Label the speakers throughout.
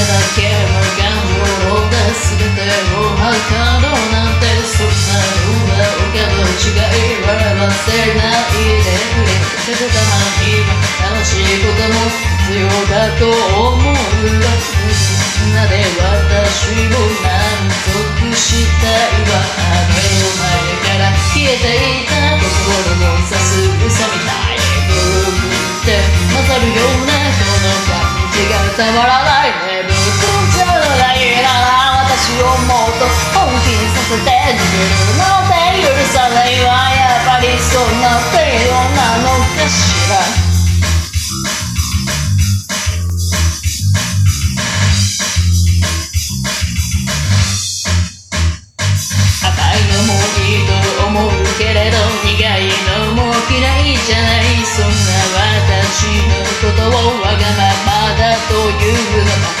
Speaker 1: だけの願望が全てを図ろうなんてそんな夢をけど違いは忘れないでくれせてたまに今楽しいことも必要だと思うみんなで私を満足したいわ目の前から消えていた心をさす嘘みたいブーって混ざる。ようなこの感じがたまらない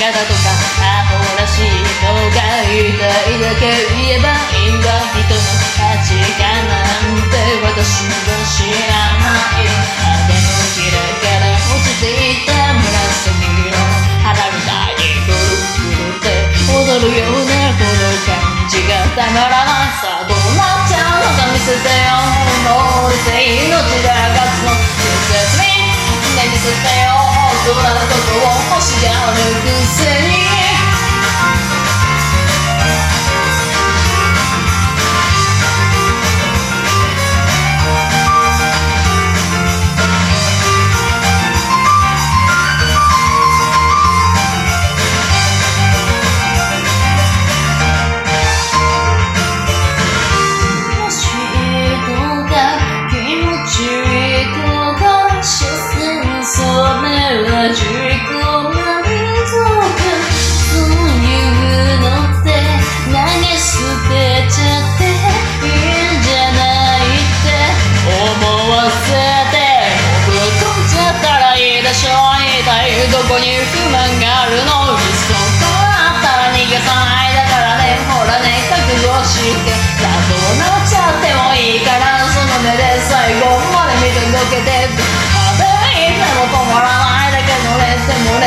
Speaker 1: いうのバカだとかアホらしい人がいたいだけ言えばいいわ人の価値観なんて私は知らないあでもキラから落ちていた紫の肌みたいにくるくるって踊るようなこの感じがたまらないさどうなっちゃうのか見せてよもうせ命がどんなことを星が歩くせにこに不満があるの？いっそあったら逃げさないだからね。ほらね。覚悟してさあどうなっちゃってもいいからその目で最後まで見届けてあでいても止まらないだけどね。でも